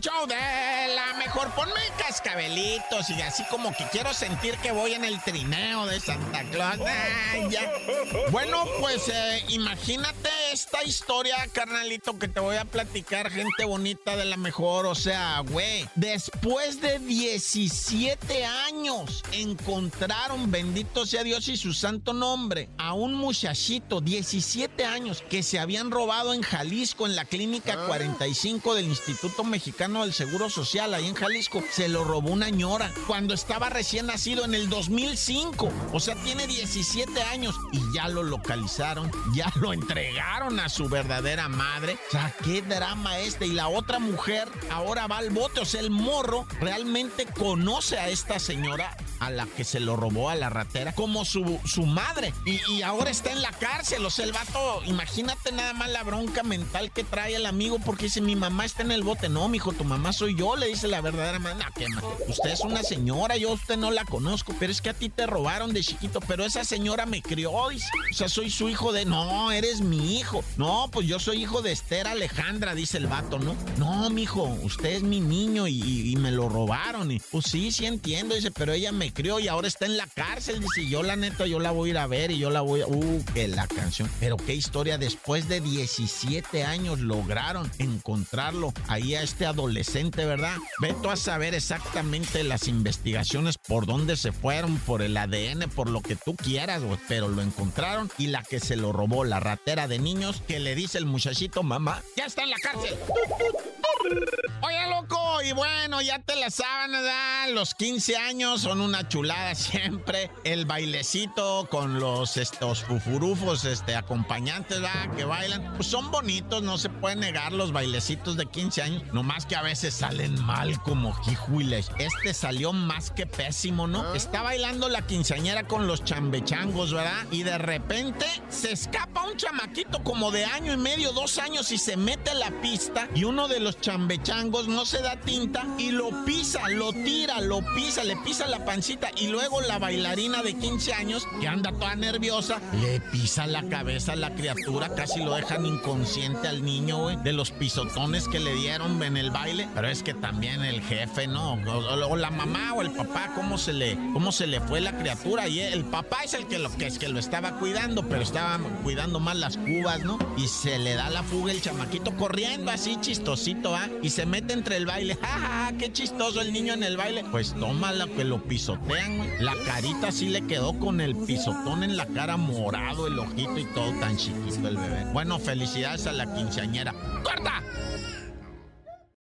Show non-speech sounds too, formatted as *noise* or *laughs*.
show de la mejor. Ponme cascabelitos y así como que quiero sentir que voy en el trineo de Santa Claus. Bueno, pues eh, imagínate esta historia, carnalito, que te voy a platicar, gente bonita de la mejor. O sea, güey, después de 17 años encontraron, bendito sea Dios y su santo nombre, a un muchachito, 17 años, que se habían robado en Jalisco, en la clínica 45 ah. del Instituto Mexicano del Seguro Social, ahí en Jalisco. Se lo robó una ñora cuando estaba recién nacido en el 2005. O sea, tiene 17 años y ya lo localizaron, ya lo entregaron a su verdadera madre. O sea, qué drama este. Y la otra mujer ahora va al bote. O sea, el morro realmente conoce a esta señora a la que se lo robó a la ratera como su, su madre. Y, ahora está en la cárcel. O sea, el vato, imagínate nada más la bronca mental que trae el amigo porque dice, mi mamá está en el bote. No, mijo, tu mamá soy yo, le dice la verdadera madre. usted es una señora, yo usted no la conozco, pero es que a ti te robaron de chiquito, pero esa señora me crió. O sea, soy su hijo de... No, eres mi hijo. No, pues yo soy hijo de Esther Alejandra, dice el vato, ¿no? No, mijo, usted es mi niño y, me lo robaron. Pues sí, sí entiendo, dice, pero ella me crió y ahora está en la cárcel. Dice, yo la neta, yo la voy a ir a ver y yo la voy a... Uh, que la canción. Pero qué historia, después de 17 años lograron encontrarlo ahí a este adolescente, ¿verdad? Veto a saber exactamente las investigaciones por dónde se fueron, por el ADN, por lo que tú quieras. Pero lo encontraron y la que se lo robó, la ratera de que le dice el muchachito, mamá, ya está en la cárcel. Oye, loco, y bueno, ya te la saben, ¿verdad? Los 15 años son una chulada siempre. El bailecito con los estos fufurufos, este, acompañantes, ¿verdad? Que bailan. Pues son bonitos, no se puede negar los bailecitos de 15 años. Nomás que a veces salen mal como jijuiles. Este salió más que pésimo, ¿no? Ah. Está bailando la quinceañera con los chambechangos, ¿verdad? Y de repente se escapa un chamaquito como de año y medio, dos años y se mete a la pista y uno de los chambechangos no se da tinta y lo pisa, lo tira, lo pisa, le pisa la pancita y luego la bailarina de 15 años que anda toda nerviosa le pisa la cabeza a la criatura, casi lo dejan inconsciente al niño, güey, de los pisotones que le dieron en el baile. Pero es que también el jefe, ¿no? O, la mamá o el papá, ¿cómo se le, cómo se le fue la criatura? Y el papá es el que lo que es que lo estaba cuidando, pero estaba cuidando más las cubas, ¿no? Y se le da la fuga el chamaquito corriendo así chistosito, ¿ah? Y se mete entre el baile. *laughs* ¡Ja, ja, qué chistoso el niño en el baile! Pues toma lo que lo pisotean. La carita sí le quedó con el pisotón en la cara morado, el ojito y todo tan chiquito el bebé. Bueno, felicidades a la quinceañera. ¡Corta!